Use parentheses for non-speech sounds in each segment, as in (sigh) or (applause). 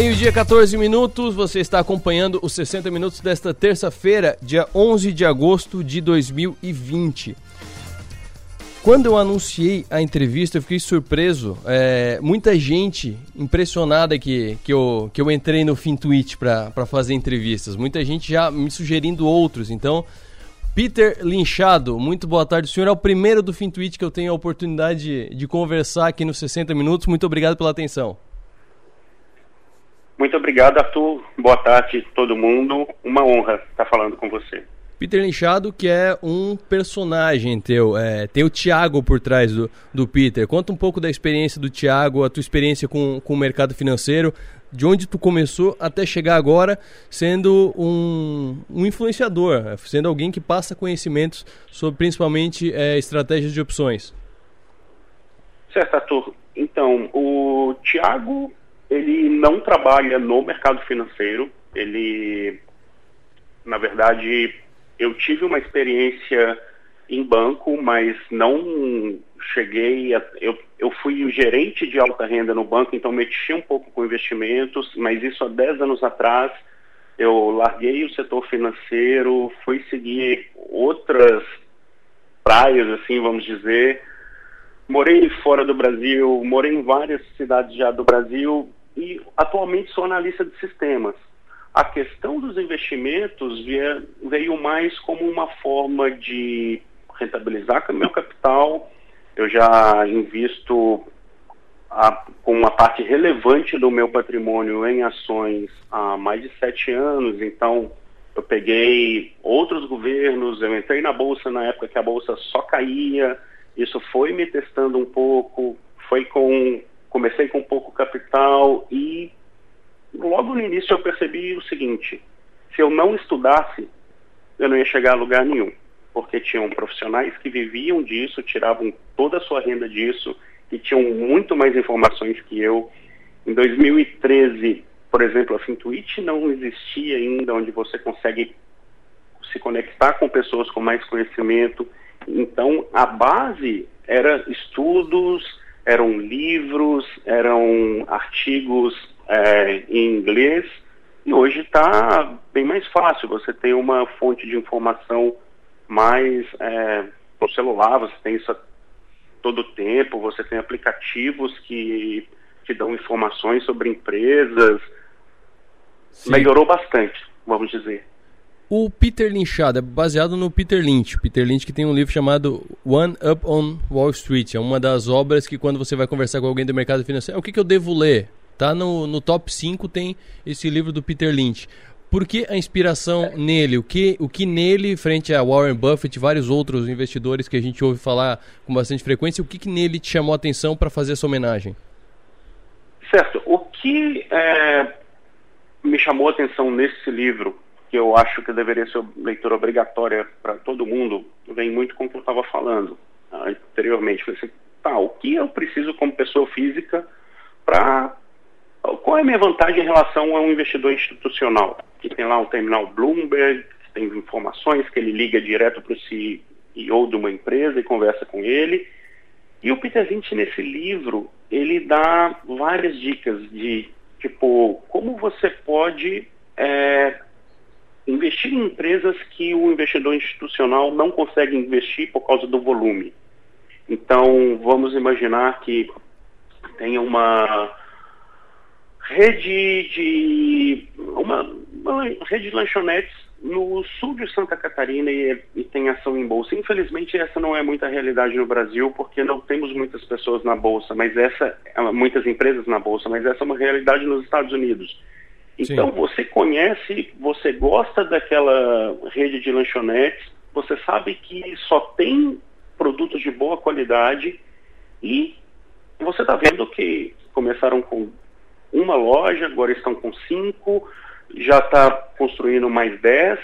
Meio-dia, 14 minutos. Você está acompanhando os 60 minutos desta terça-feira, dia 11 de agosto de 2020. Quando eu anunciei a entrevista, eu fiquei surpreso. É, muita gente impressionada que, que, eu, que eu entrei no FinTwitch para fazer entrevistas. Muita gente já me sugerindo outros. Então, Peter Linchado, muito boa tarde. O senhor é o primeiro do FinTwitch que eu tenho a oportunidade de, de conversar aqui nos 60 minutos. Muito obrigado pela atenção. Muito obrigado, Arthur. Boa tarde a todo mundo. Uma honra estar falando com você. Peter Linchado, que é um personagem teu, é, tem o Thiago por trás do, do Peter. Conta um pouco da experiência do Thiago, a tua experiência com, com o mercado financeiro, de onde tu começou até chegar agora sendo um, um influenciador, sendo alguém que passa conhecimentos sobre principalmente é, estratégias de opções. Certo, Arthur. Então, o Thiago, ele não trabalha no mercado financeiro, ele, na verdade, eu tive uma experiência em banco, mas não cheguei a, eu, eu fui o gerente de alta renda no banco, então mexi um pouco com investimentos, mas isso há 10 anos atrás eu larguei o setor financeiro, fui seguir outras praias, assim, vamos dizer. Morei fora do Brasil, morei em várias cidades já do Brasil e atualmente sou analista de sistemas. A questão dos investimentos veio mais como uma forma de rentabilizar o meu capital. Eu já invisto a, com uma parte relevante do meu patrimônio em ações há mais de sete anos, então eu peguei outros governos, eu entrei na bolsa na época que a bolsa só caía, isso foi me testando um pouco, foi com comecei com pouco capital e logo no início eu percebi o seguinte: se eu não estudasse, eu não ia chegar a lugar nenhum, porque tinham profissionais que viviam disso, tiravam toda a sua renda disso e tinham muito mais informações que eu. Em 2013, por exemplo, a Fintuit não existia ainda, onde você consegue se conectar com pessoas com mais conhecimento. Então, a base era estudos, eram livros, eram artigos é, em inglês, e hoje está bem mais fácil. Você tem uma fonte de informação mais é, no celular, você tem isso todo tempo, você tem aplicativos que te dão informações sobre empresas. Sim. Melhorou bastante, vamos dizer. O Peter Lynchado é baseado no Peter Lynch. Peter Lynch que tem um livro chamado One Up on Wall Street. É uma das obras que quando você vai conversar com alguém do mercado financeiro, é o que, que eu devo ler? Tá no, no top 5 tem esse livro do Peter Lynch. Por que a inspiração nele? O que, o que nele, frente a Warren Buffett e vários outros investidores que a gente ouve falar com bastante frequência, o que, que nele te chamou a atenção para fazer essa homenagem? Certo. O que é, me chamou a atenção nesse livro, que eu acho que deveria ser leitura obrigatória para todo mundo, vem muito com o que eu estava falando anteriormente. Falei assim, tá, o que eu preciso como pessoa física para qual é a minha vantagem em relação a um investidor institucional? Que tem lá o terminal Bloomberg, que tem informações, que ele liga direto para o CEO de uma empresa e conversa com ele. E o Peter Lynch, nesse livro, ele dá várias dicas de, tipo, como você pode é, investir em empresas que o investidor institucional não consegue investir por causa do volume. Então, vamos imaginar que tenha uma rede de uma, uma, rede de lanchonetes no sul de Santa Catarina e, e, tem ação em bolsa. Infelizmente essa não é muita realidade no Brasil porque não temos muitas pessoas na bolsa, mas essa muitas empresas na bolsa, mas essa é uma realidade nos Estados Unidos. Então Sim. você conhece, você gosta daquela rede de lanchonetes, você sabe que só tem produtos de boa qualidade e você está vendo que começaram com uma loja, agora estão com cinco, já está construindo mais dez.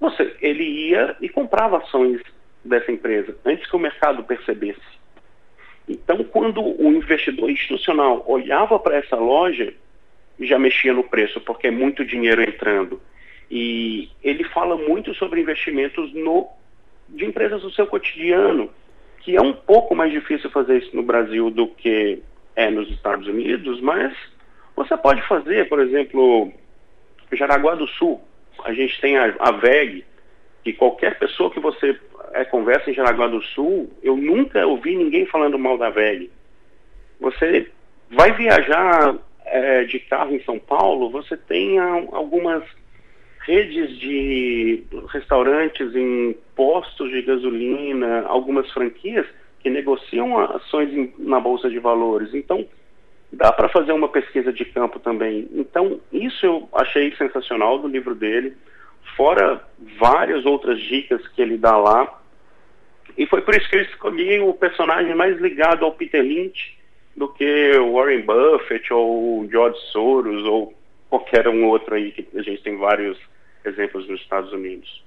Você, ele ia e comprava ações dessa empresa antes que o mercado percebesse. Então, quando o investidor institucional olhava para essa loja, já mexia no preço, porque é muito dinheiro entrando. E ele fala muito sobre investimentos no, de empresas do seu cotidiano, que é um pouco mais difícil fazer isso no Brasil do que é nos Estados Unidos, mas Você pode fazer, por exemplo, Jaraguá do Sul, a gente tem a, a VEG, que qualquer pessoa que você é, conversa em Jaraguá do Sul, eu nunca ouvi ninguém falando mal da VEG. Você vai viajar é, de carro em São Paulo, você tem algumas redes de restaurantes em postos de gasolina, algumas franquias que negociam ações em, na bolsa de valores. Então, dá para fazer uma pesquisa de campo também. Então, isso eu achei sensacional do livro dele, fora várias outras dicas que ele dá lá. E foi por isso que eu escolhi o personagem mais ligado ao Peter Lynch do que o Warren Buffett ou o George Soros ou qualquer um outro aí que a gente tem vários exemplos nos Estados Unidos.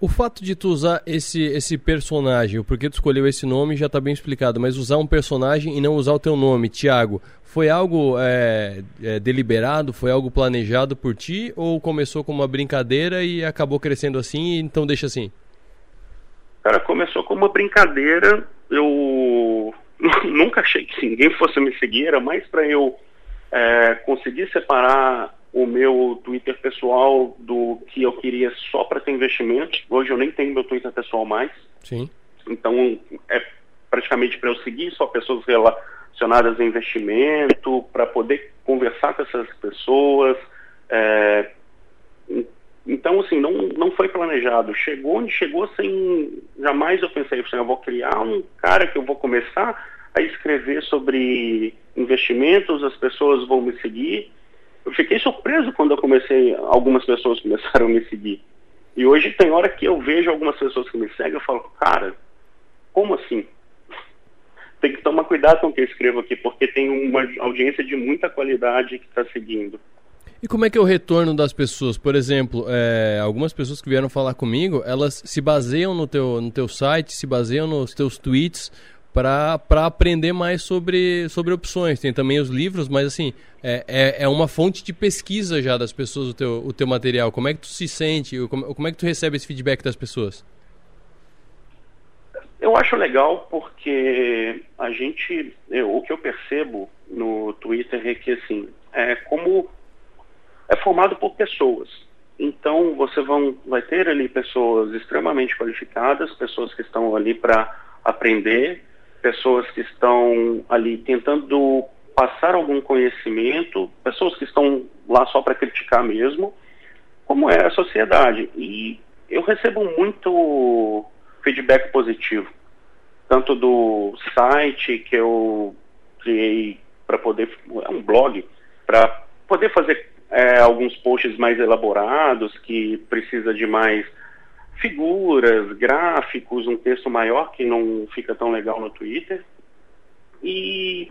O fato de tu usar esse, esse personagem, o porquê tu escolheu esse nome já está bem explicado, mas usar um personagem e não usar o teu nome, Tiago, foi algo é, é, deliberado, foi algo planejado por ti ou começou como uma brincadeira e acabou crescendo assim, então deixa assim? Cara, começou como uma brincadeira, eu (laughs) nunca achei que ninguém fosse me seguir, era mais para eu é, conseguir separar o meu Twitter pessoal do que eu queria só para ter investimento. Hoje eu nem tenho meu Twitter pessoal mais. Sim. Então é praticamente para eu seguir só pessoas relacionadas a investimento, para poder conversar com essas pessoas. É... Então, assim, não, não foi planejado. Chegou onde chegou sem. Jamais eu pensei, assim, eu vou criar um cara que eu vou começar a escrever sobre investimentos, as pessoas vão me seguir eu fiquei surpreso quando eu comecei, algumas pessoas (laughs) começaram a me seguir. E hoje tem hora que eu vejo algumas pessoas que me seguem, eu falo, cara, como assim? (laughs) Tem que tomar cuidado com o que eu escrevo aqui, porque tem uma audiência de muita qualidade que está seguindo. E como é que é o retorno das pessoas? Por exemplo, é, algumas pessoas que vieram falar comigo, elas se baseiam no teu, no teu site, se baseiam nos teus tweets para aprender mais sobre, sobre opções. Tem também os livros, mas assim, é, é, é, uma fonte de pesquisa já das pessoas o teu, o teu material. Como é que tu se sente? Como, como é que tu recebe esse feedback das pessoas? Eu acho legal porque a gente, eu, o que eu percebo no Twitter é que assim, é como é formado por pessoas. Então você vão, vai ter ali pessoas extremamente qualificadas, pessoas que estão ali para aprender, pessoas que estão ali tentando passar algum conhecimento, pessoas que estão lá só para criticar mesmo, como é a sociedade. E eu recebo muito feedback positivo, tanto do site que eu criei para poder, é um blog, para poder fazer é, alguns posts mais elaborados, que precisa de mais figuras, gráficos, um texto maior que não fica tão legal no Twitter. E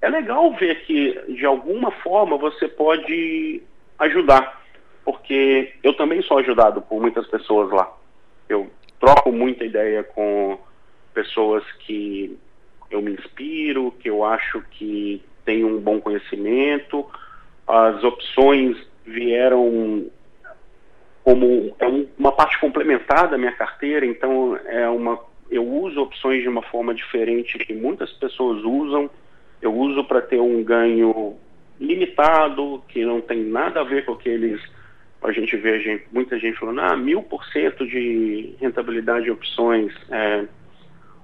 é legal ver que, de alguma forma, você pode ajudar, porque eu também sou ajudado por muitas pessoas lá. Eu troco muita ideia com pessoas que eu me inspiro, que eu acho que têm um bom conhecimento. As opções vieram como é um, uma parte complementar da minha carteira, então é uma eu uso opções de uma forma diferente que muitas pessoas usam. Eu uso para ter um ganho limitado, que não tem nada a ver com aqueles. A gente vê a gente, muita gente falando, ah, mil por cento de rentabilidade em opções. É,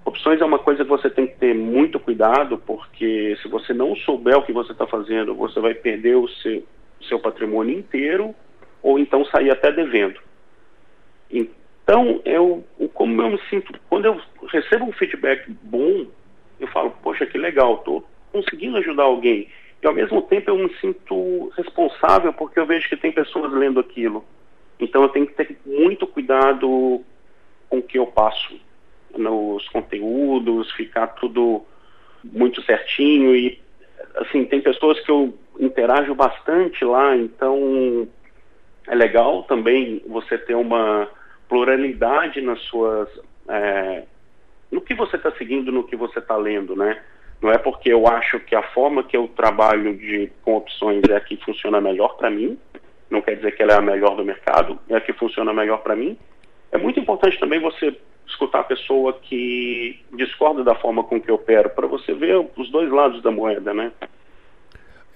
opções é uma coisa que você tem que ter muito cuidado, porque se você não souber o que você está fazendo, você vai perder o seu, seu patrimônio inteiro ou então sair até devendo. Então, eu, como eu me sinto, quando eu recebo um feedback bom, eu falo, poxa, que legal, estou conseguindo ajudar alguém. E ao mesmo tempo eu me sinto responsável porque eu vejo que tem pessoas lendo aquilo. Então eu tenho que ter muito cuidado com o que eu passo nos conteúdos, ficar tudo muito certinho e assim, tem pessoas que eu interajo bastante lá, então é legal também você ter uma pluralidade nas suas. É, no que você está seguindo, no que você está lendo, né? Não é porque eu acho que a forma que eu trabalho de, com opções é a que funciona melhor para mim, não quer dizer que ela é a melhor do mercado, é a que funciona melhor para mim. É muito importante também você escutar a pessoa que discorda da forma com que eu opero, para você ver os dois lados da moeda, né?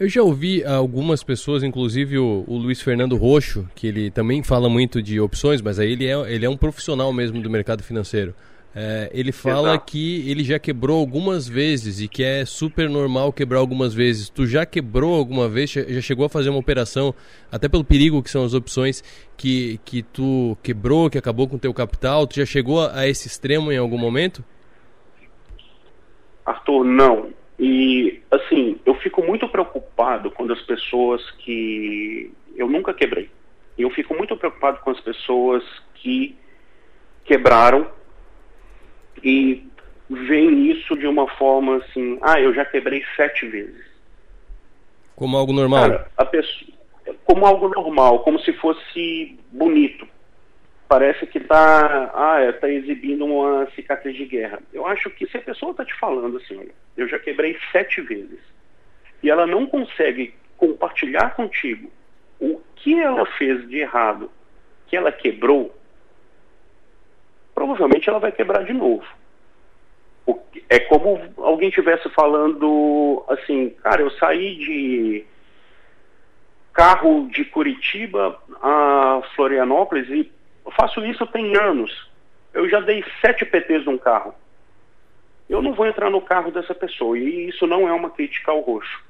Eu já ouvi algumas pessoas, inclusive o, o, Luiz Fernando Roxo, que ele também fala muito de opções, mas aí ele é, ele é um profissional mesmo do mercado financeiro. É, ele fala Exato. que ele já quebrou algumas vezes e que é super normal quebrar algumas vezes. Tu já quebrou alguma vez? Já chegou a fazer uma operação, até pelo perigo que são as opções, que, que tu quebrou, que acabou com o teu capital? Tu já chegou a, a esse extremo em algum momento? Arthur, não. E, assim, eu fico muito preocupado quando as pessoas que. Eu nunca quebrei. Eu fico muito preocupado com as pessoas que quebraram e veem isso de uma forma assim, ah, eu já quebrei sete vezes. Como algo normal? Cara, pessoa, como algo normal, como se fosse bonito. Parece que está ah, é, tá exibindo uma cicatriz de guerra. Eu acho que se a pessoa está te falando assim, olha, eu já quebrei sete vezes, e ela não consegue compartilhar contigo o que ela fez de errado, que ela quebrou, provavelmente ela vai quebrar de novo. É como alguém estivesse falando assim, cara, eu saí de carro de Curitiba a Florianópolis e eu faço isso tem anos. Eu já dei sete PTs num carro. Eu não vou entrar no carro dessa pessoa. E isso não é uma crítica ao roxo.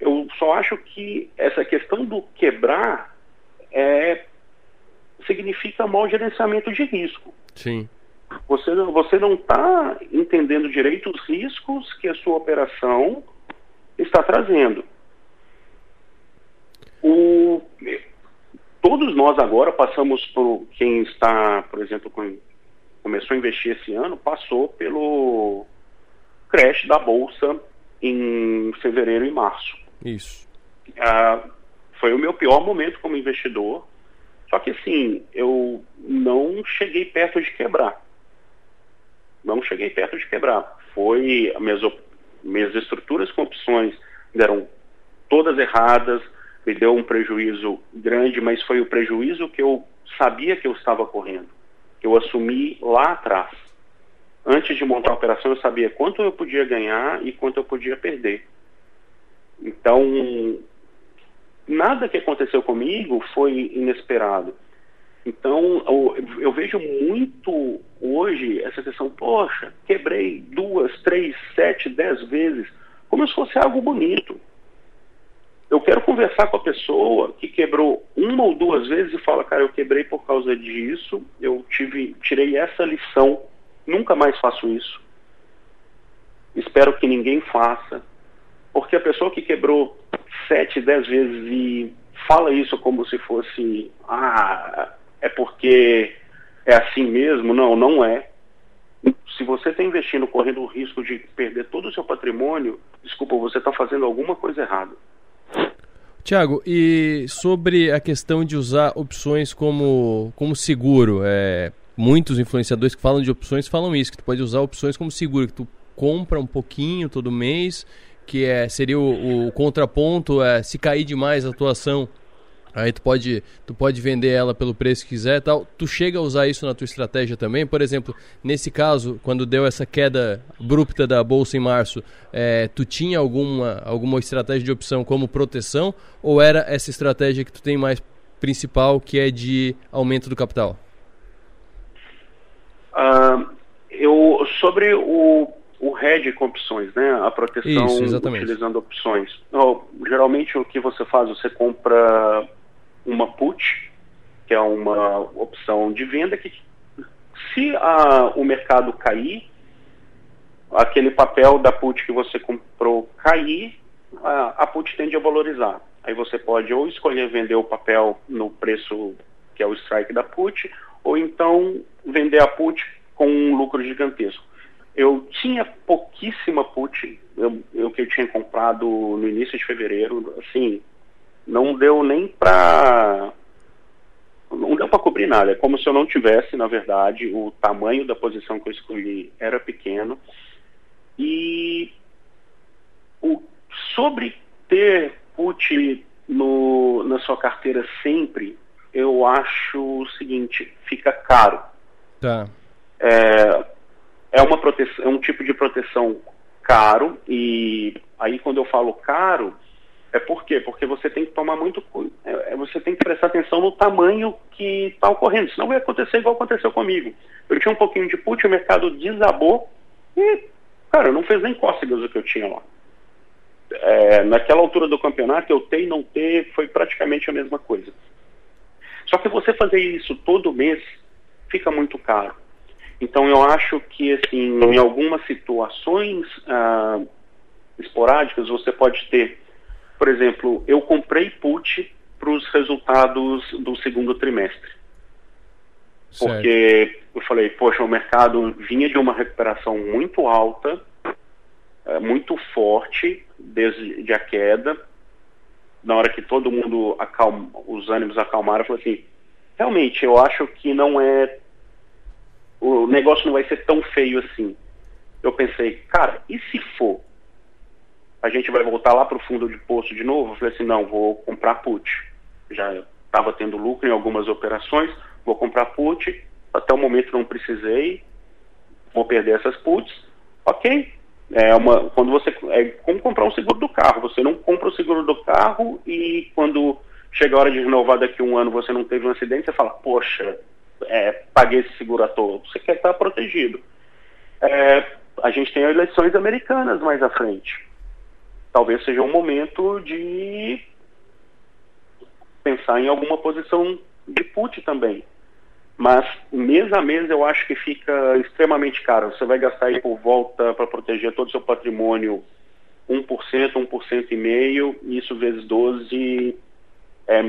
Eu só acho que essa questão do quebrar é, significa mau gerenciamento de risco. Sim. Você, você não está entendendo direito os riscos que a sua operação está trazendo. O, todos nós agora passamos por quem está, por exemplo, com, começou a investir esse ano, passou pelo crash da bolsa em fevereiro e março. Isso. Ah, foi o meu pior momento como investidor. Só que assim, eu não cheguei perto de quebrar. Não cheguei perto de quebrar. Foi minhas, minhas estruturas com opções deram todas erradas, me deu um prejuízo grande, mas foi o prejuízo que eu sabia que eu estava correndo, que eu assumi lá atrás. Antes de montar a operação, eu sabia quanto eu podia ganhar e quanto eu podia perder. Então, nada que aconteceu comigo foi inesperado. Então, eu, eu, vejo muito hoje essa questão, poxa, quebrei duas, três, sete, dez vezes, como se fosse algo bonito. Eu quero conversar com a pessoa que quebrou uma ou duas vezes e fala, cara, eu quebrei por causa disso, eu tive, tirei essa lição, nunca mais faço isso. Espero que ninguém faça. Porque a pessoa que quebrou sete, dez vezes e fala isso como se fosse, ah, é porque é assim mesmo. Não, não é. Se você está investindo correndo o risco de perder todo o seu patrimônio, desculpa, você está fazendo alguma coisa errada. Tiago, e sobre a questão de usar opções como, como seguro, é, muitos influenciadores que falam de opções falam isso, que tu pode usar opções como seguro, que tu compra um pouquinho todo mês, que é, seria o, o contraponto, é, se cair demais a tua ação, Aí tu pode, tu pode vender ela pelo preço que quiser tal. Tu chega a usar isso na tua estratégia também? Por exemplo, nesse caso, quando deu essa queda abrupta da bolsa em março, é, tu tinha alguma, alguma estratégia de opção como proteção? Ou era essa estratégia que tu tem mais principal, que é de aumento do capital? Uh, eu, sobre o, o hedge com opções, né? A proteção Isso, utilizando opções. Geralmente o que você faz, você compra uma put, que é uma opção de venda que se a, o mercado cair, aquele papel da put que você comprou cair, a, a put tende a valorizar. Aí você pode ou escolher vender o papel no preço que é o strike da put, ou então vender a put com um lucro gigantesco. Eu tinha pouquíssima put, eu, eu que eu tinha comprado no início de fevereiro, assim, não deu nem para não deu para cobrir nada. É como se eu não tivesse, na verdade, o tamanho da posição que eu escolhi era pequeno. E o, sobre ter put no, na sua carteira sempre, eu acho o seguinte, fica caro. Tá. É, é, uma proteção, é um tipo de proteção caro, e aí quando eu falo caro, É por quê? Porque você tem que tomar muito é, é, você tem que prestar atenção no tamanho que está ocorrendo, senão vai acontecer igual aconteceu comigo. Eu tinha um pouquinho de put, o mercado desabou e, cara, não fez nem cócegas o que eu tinha lá. É, naquela altura do campeonato, eu ter e não ter foi praticamente a mesma coisa. Só que você fazer isso todo mês fica muito caro. Então eu acho que assim, em algumas situações ah, esporádicas você pode ter, por exemplo, eu comprei put para os resultados do segundo trimestre. Certo. Porque eu falei, poxa, o mercado vinha de uma recuperação muito alta, é, muito forte desde a queda. Na hora que todo mundo acalma, os ânimos acalmaram, eu falei assim, realmente, eu acho que não é o negócio não vai ser tão feio assim. Eu pensei, cara, e se for? A gente vai voltar lá para o fundo de poço de novo? Eu falei assim, não, vou comprar put. Já estava tendo lucro em algumas operações, vou comprar put. Até o momento não precisei, vou perder essas puts. Ok, é uma, quando você é como comprar um seguro do carro. Você não compra o seguro do carro e quando chega a hora de renovar daqui a um ano você não teve um acidente, você fala, poxa, é, paguei esse seguro à toa. Você quer estar protegido. É, a gente tem eleições americanas mais à frente. Talvez seja um momento de pensar em alguma posição de put também. Mas mês a mês eu acho que fica extremamente caro. Você vai gastar aí por volta para proteger todo o seu patrimônio 1%, 1% e meio, isso vezes 12 é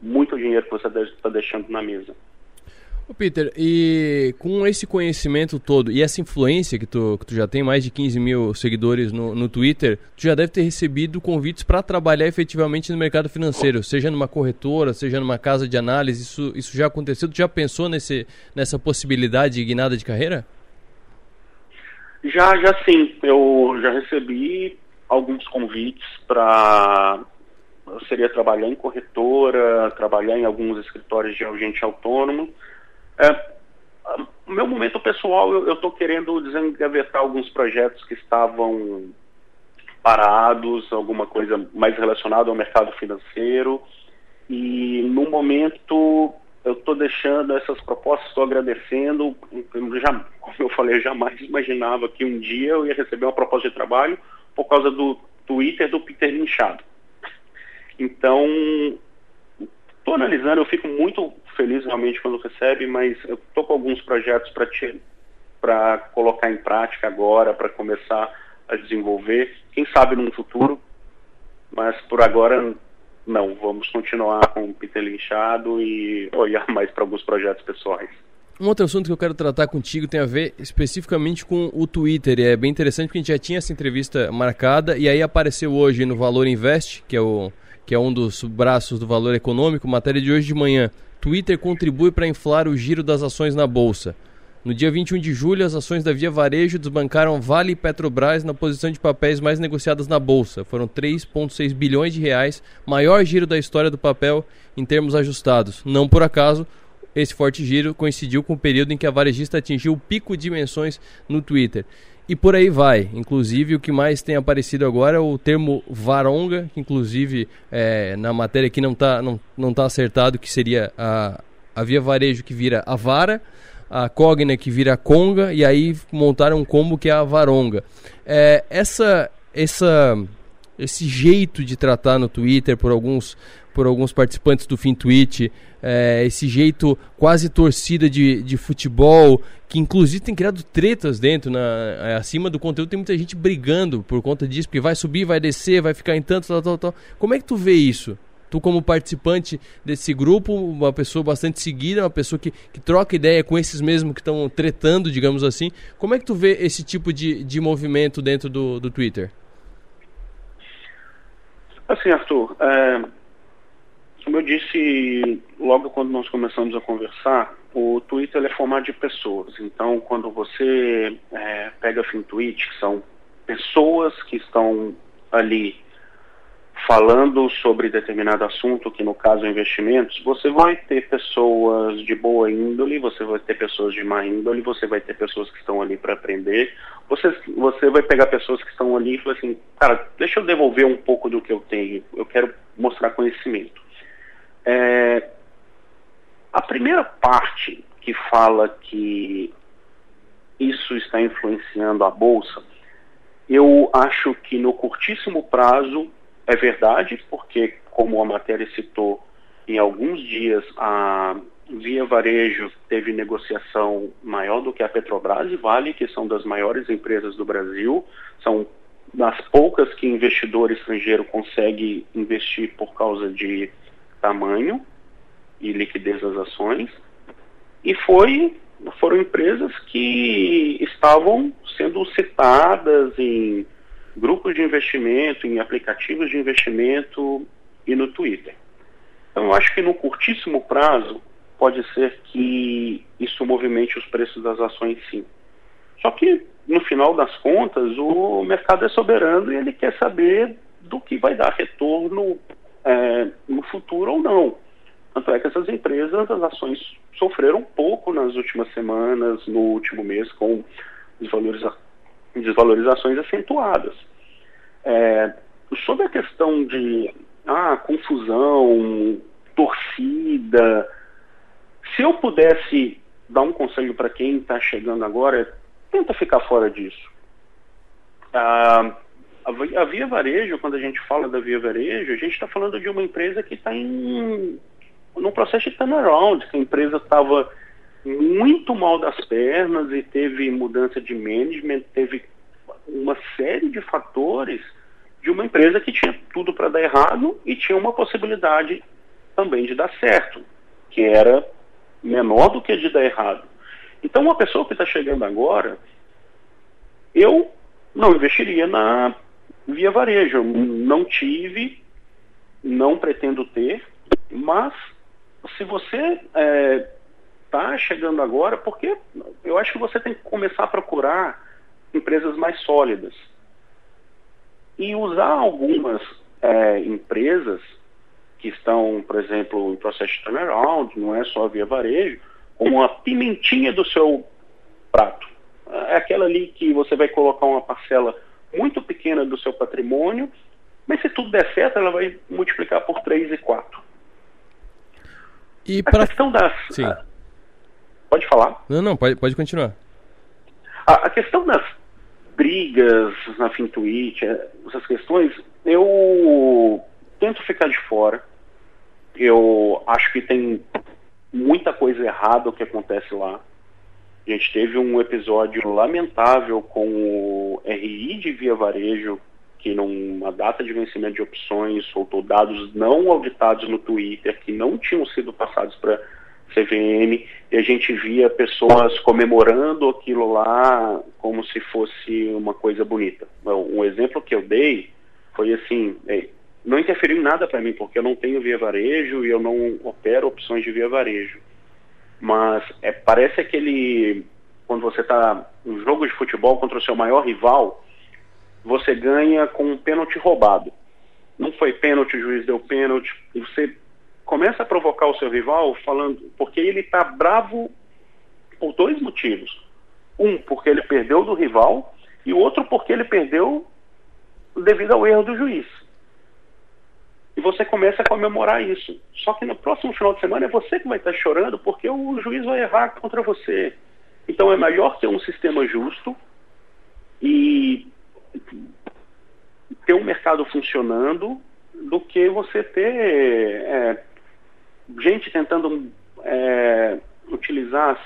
muito dinheiro que você está deixando na mesa. Peter, e com esse conhecimento todo e essa influência que tu, que tu já tem, mais de 15 mil seguidores no, no Twitter, tu já deve ter recebido convites para trabalhar efetivamente no mercado financeiro, seja numa corretora, seja numa casa de análise, isso, isso já aconteceu? Tu já pensou nesse, nessa possibilidade de guinada de carreira? Já, já sim. Eu já recebi alguns convites para seria trabalhar em corretora, trabalhar em alguns escritórios de agente autônomo. É, meu momento pessoal, eu estou querendo desengavetar alguns projetos que estavam parados, alguma coisa mais relacionada ao mercado financeiro. E no momento eu estou deixando essas propostas, estou agradecendo. Eu já, como eu falei, eu jamais imaginava que um dia eu ia receber uma proposta de trabalho por causa do Twitter do Peter Linchado. Então, estou analisando, eu fico muito feliz realmente quando recebe, mas eu estou com alguns projetos para colocar em prática agora, para começar a desenvolver. Quem sabe num futuro, mas por agora não. Vamos continuar com o Peter Linchado e olhar mais para alguns projetos pessoais. Um outro assunto que eu quero tratar contigo tem a ver especificamente com o Twitter. E é bem interessante porque a gente já tinha essa entrevista marcada e aí apareceu hoje no Valor Invest, que é o que é um dos braços do valor econômico, matéria de hoje de manhã. Twitter contribui para inflar o giro das ações na bolsa. No dia 21 de julho, as ações da Via Varejo desbancaram Vale e Petrobras na posição de papéis mais negociadas na bolsa. Foram 3,6 bilhões de reais, maior giro da história do papel em termos ajustados. Não por acaso, esse forte giro coincidiu com o período em que a varejista atingiu o pico de dimensões no Twitter. E por aí vai. Inclusive, o que mais tem aparecido agora é o termo varonga, que inclusive é, na matéria aqui não está não, não tá acertado, que seria a, a via varejo que vira a vara, a cogna que vira a conga, e aí montaram um combo que é a varonga. É, essa, essa, esse jeito de tratar no Twitter por alguns por alguns participantes do Tweet, é, esse jeito quase torcida de, de futebol, que inclusive tem criado tretas dentro, na, é, acima do conteúdo, tem muita gente brigando por conta disso, porque vai subir, vai descer, vai ficar em tanto, tal, tal, tal. Como é que tu vê isso? Tu como participante desse grupo, uma pessoa bastante seguida, uma pessoa que, que troca ideia com esses mesmos que estão tretando, digamos assim, como é que tu vê esse tipo de, de movimento dentro do, do Twitter? Assim, Arthur, é como eu disse logo quando nós começamos a conversar, o Twitter é formado de pessoas. Então, quando você é, pega FinTweet, que são pessoas que estão ali falando sobre determinado assunto, que no caso é investimentos, você vai ter pessoas de boa índole, você vai ter pessoas de má índole, você vai ter pessoas que estão ali para aprender, você, você vai pegar pessoas que estão ali e falar assim, cara, deixa eu devolver um pouco do que eu tenho, eu quero mostrar conhecimento. É, a primeira parte que fala que isso está influenciando a bolsa, eu acho que no curtíssimo prazo é verdade, porque, como a matéria citou, em alguns dias a Via Varejo teve negociação maior do que a Petrobras e Vale, que são das maiores empresas do Brasil, são das poucas que investidor estrangeiro consegue investir por causa de tamanho e liquidez das ações. E foi, foram empresas que estavam sendo citadas em grupos de investimento, em aplicativos de investimento e no Twitter. Então, eu acho que no curtíssimo prazo pode ser que isso movimente os preços das ações sim. Só que, no final das contas, o mercado é soberano e ele quer saber do que vai dar retorno é, no futuro ou não. Tanto é que essas empresas, as ações sofreram pouco nas últimas semanas, no último mês, com desvaloriza desvalorizações acentuadas. É, sobre a questão de ah, confusão, torcida, se eu pudesse dar um conselho para quem está chegando agora, tenta ficar fora disso. Ah, a Via Varejo, quando a gente fala da Via Varejo, a gente está falando de uma empresa que está em num processo de turnaround, que a empresa estava muito mal das pernas e teve mudança de management, teve uma série de fatores de uma empresa que tinha tudo para dar errado e tinha uma possibilidade também de dar certo, que era menor do que de dar errado. Então, uma pessoa que está chegando agora, eu não investiria na via varejo. Não tive, não pretendo ter, mas se você está é, tá chegando agora, porque eu acho que você tem que começar a procurar empresas mais sólidas. E usar algumas é, empresas que estão, por exemplo, em processo de turnaround, não é só via varejo, como a pimentinha do seu prato. É aquela ali que você vai colocar uma parcela muito pequena do seu patrimônio, mas se tudo der certo, ela vai multiplicar por 3 e 4. E a pra... questão das. Sim. Ah, pode falar? Não, não, pode, pode continuar. A, a questão das brigas na Fintuit, é, essas questões, eu tento ficar de fora. Eu acho que tem muita coisa errada o que acontece lá. A gente teve um episódio lamentável com o RI de Via Varejo, que numa data de vencimento de opções soltou dados não auditados no Twitter, que não tinham sido passados para CVM, e a gente via pessoas comemorando aquilo lá como se fosse uma coisa bonita. Um exemplo que eu dei foi assim, é, não interferiu em nada para mim, porque eu não tenho via varejo e eu não opero opções de via varejo. Mas é, parece aquele, quando você está no jogo de futebol contra o seu maior rival, você ganha com um pênalti roubado. Não foi pênalti, o juiz deu pênalti, e você começa a provocar o seu rival falando, porque ele está bravo por dois motivos. Um, porque ele perdeu do rival, e o outro porque ele perdeu devido ao erro do juiz. E você começa a comemorar isso. Só que no próximo final de semana é você que vai estar chorando porque o juiz vai errar contra você. Então é melhor ter um sistema justo e ter um mercado funcionando do que você ter é, gente tentando é, utilizar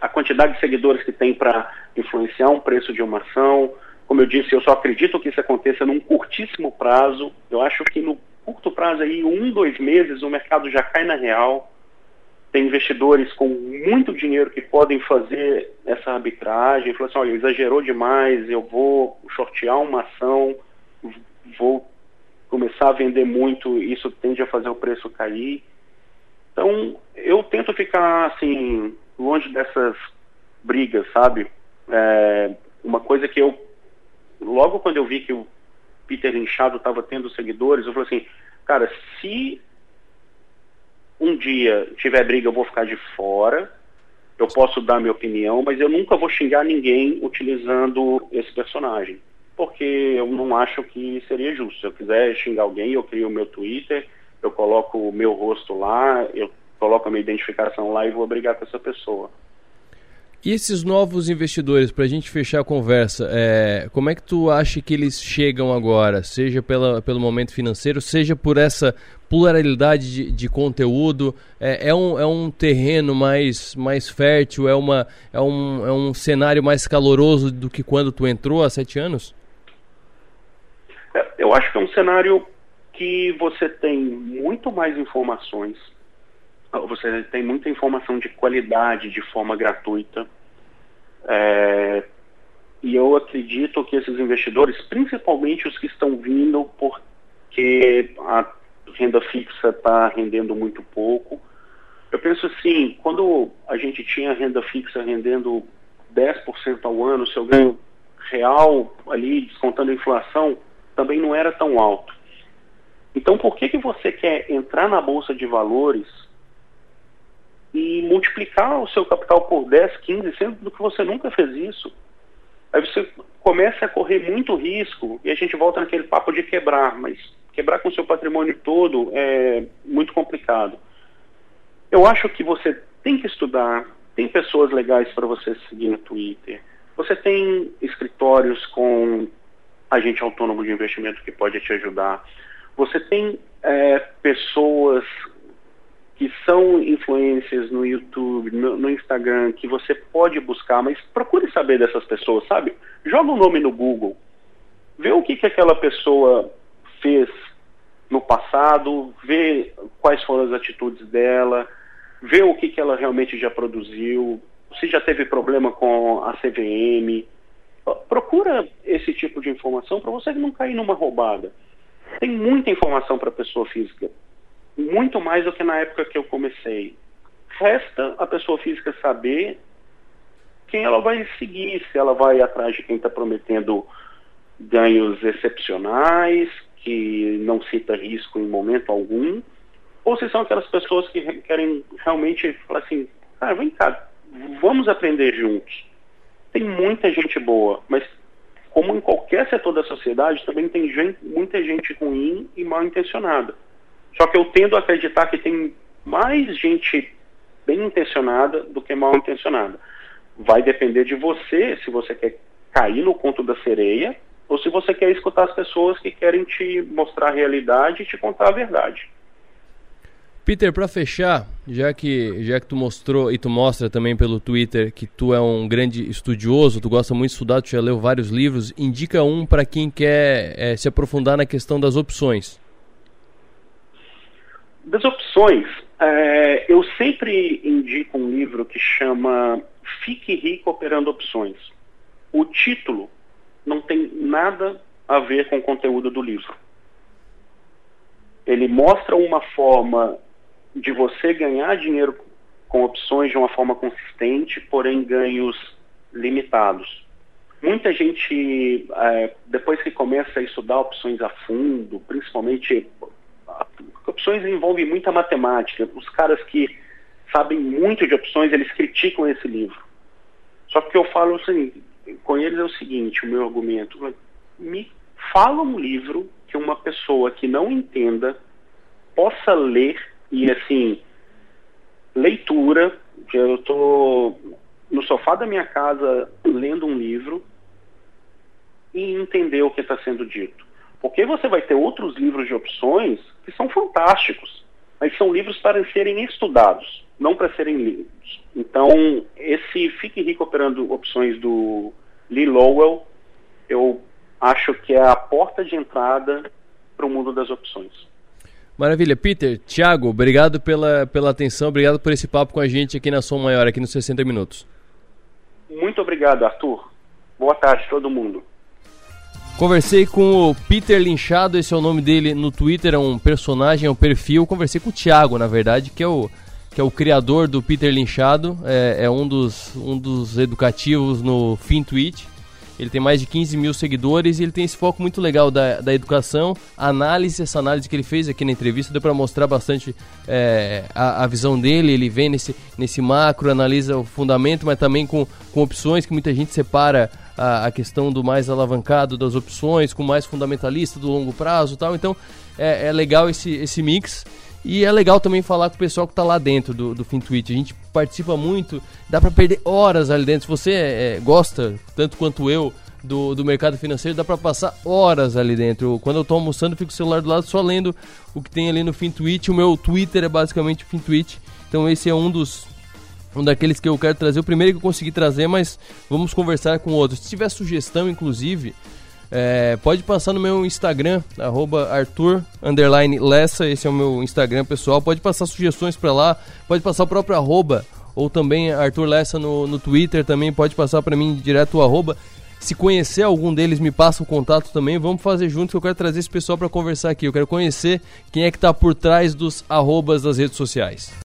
a, quantidade de seguidores que tem para influenciar um preço de uma ação. Como eu disse, eu só acredito que isso aconteça num curtíssimo prazo. Eu acho que no curto prazo aí, um, dois meses, o mercado já cai na real. Tem investidores com muito dinheiro que podem fazer essa arbitragem. Falar assim, olha, exagerou demais, eu vou shortear uma ação, vou começar a vender muito, isso tende a fazer o preço cair. Então, eu tento ficar, assim, longe dessas brigas, sabe? É, uma coisa que eu, logo quando eu vi que o Peter Linchado estava tendo seguidores, eu falei assim, cara, se um dia tiver briga, eu vou ficar de fora, eu posso dar minha opinião, mas eu nunca vou xingar ninguém utilizando esse personagem. Porque eu não acho que seria justo. Se eu quiser xingar alguém, eu crio o meu Twitter, eu coloco o meu rosto lá, eu coloco a minha identificação lá e vou brigar com essa pessoa. E esses novos investidores, para a gente fechar a conversa, é, como é que tu acha que eles chegam agora? Seja pela, pelo momento financeiro, seja por essa pluralidade de, de conteúdo? É, é, um, é um terreno mais, mais fértil? É, uma, é, um, é um cenário mais caloroso do que quando tu entrou há sete anos? É, eu acho que é um cenário que você tem muito mais informações você tem muita informação de qualidade de forma gratuita. É, e eu acredito que esses investidores, principalmente os que estão vindo porque a renda fixa está rendendo muito pouco, eu penso assim, quando a gente tinha renda fixa rendendo 10% ao ano, seu ganho real ali, descontando a inflação, também não era tão alto. Então, por que, que você quer entrar na Bolsa de Valores e multiplicar o seu capital por 10, 15, sendo que você nunca fez isso. Aí você começa a correr muito risco e a gente volta naquele papo de quebrar, mas quebrar com o seu patrimônio todo é muito complicado. Eu acho que você tem que estudar, tem pessoas legais para você seguir no Twitter, você tem escritórios com agente autônomo de investimento que pode te ajudar, você tem é, pessoas que são influências no YouTube, no, no, Instagram, que você pode buscar, mas procure saber dessas pessoas, sabe? Joga o um nome no Google, vê o que, que aquela pessoa fez no passado, vê quais foram as atitudes dela, vê o que, que ela realmente já produziu, se já teve problema com a CVM. Procura esse tipo de informação para você não cair numa roubada. Tem muita informação para pessoa física muito mais do que na época que eu comecei. Resta a pessoa física saber quem ela vai seguir, se ela vai atrás de quem está prometendo ganhos excepcionais, que não cita risco em momento algum, ou se são aquelas pessoas que querem realmente falar assim, cara, vem cá, vamos aprender juntos. Tem muita gente boa, mas como em qualquer setor da sociedade, também tem gente, muita gente ruim e mal intencionada. Só que eu tendo a acreditar que tem mais gente bem intencionada do que mal intencionada. Vai depender de você se você quer cair no conto da sereia ou se você quer escutar as pessoas que querem te mostrar a realidade e te contar a verdade. Peter, para fechar, já que já que tu mostrou e tu mostra também pelo Twitter que tu é um grande estudioso, tu gosta muito de estudar, tu já leu vários livros, indica um para quem quer é, se aprofundar na questão das opções. Das opções, é, eu sempre indico um livro que chama Fique Rico Operando Opções. O título não tem nada a ver com o conteúdo do livro. Ele mostra uma forma de você ganhar dinheiro com opções de uma forma consistente, porém ganhos limitados. Muita gente, é, depois que começa a estudar opções a fundo, principalmente opções envolvem muita matemática. Os caras que sabem muito de opções, eles criticam esse livro. Só que eu falo assim, com eles é o seguinte, o meu argumento, me fala um livro que uma pessoa que não entenda possa ler e assim, leitura, eu estou no sofá da minha casa lendo um livro e entender o que está sendo dito. Porque você vai ter outros livros de opções que são fantásticos, mas são livros para serem estudados, não para serem lidos. Então, esse Fique Rico Operando Opções do Lee Lowell, eu acho que é a porta de entrada para o mundo das opções. Maravilha. Peter, Thiago, obrigado pela, pela atenção, obrigado por esse papo com a gente aqui na Som Maior, aqui nos 60 Minutos. Muito obrigado, Arthur. Boa tarde, todo mundo. Conversei com o Peter Linchado, esse é o nome dele no Twitter, é um personagem, é um perfil. Conversei com o Thiago, na verdade, que é o, que é o criador do Peter Linchado, é, é um, dos, um dos educativos no FinTweet. Ele tem mais de 15 mil seguidores e ele tem esse foco muito legal da, da educação, análise, essa análise que ele fez aqui na entrevista deu para mostrar bastante é, a, a, visão dele. Ele vem nesse, nesse macro, analisa o fundamento, mas também com, com opções que muita gente separa a, a questão do mais alavancado das opções, com mais fundamentalista do longo prazo tal. Então é, é legal esse, esse mix. E é legal também falar com o pessoal que está lá dentro do, do FinTwitch. A gente participa muito, dá para perder horas ali dentro. Se você é, gosta, tanto quanto eu, do, do mercado financeiro, dá para passar horas ali dentro. Quando eu estou almoçando, fico com o celular do lado só lendo o que tem ali no FinTwitch. O meu Twitter é basicamente o FinTwitch. Então esse é um dos um daqueles que eu quero trazer. O primeiro que eu consegui trazer, mas vamos conversar com outros. Se tiver sugestão, inclusive, é, pode passar no meu Instagram, arroba Arthur Lessa, esse é o meu Instagram pessoal. Pode passar sugestões para lá, pode passar o próprio arroba, ou também Arthur Lessa no, no Twitter também, pode passar para mim direto o arroba. Se conhecer algum deles, me passa o contato também. Vamos fazer juntos que eu quero trazer esse pessoal para conversar aqui. Eu quero conhecer quem é que está por trás dos arrobas das redes sociais.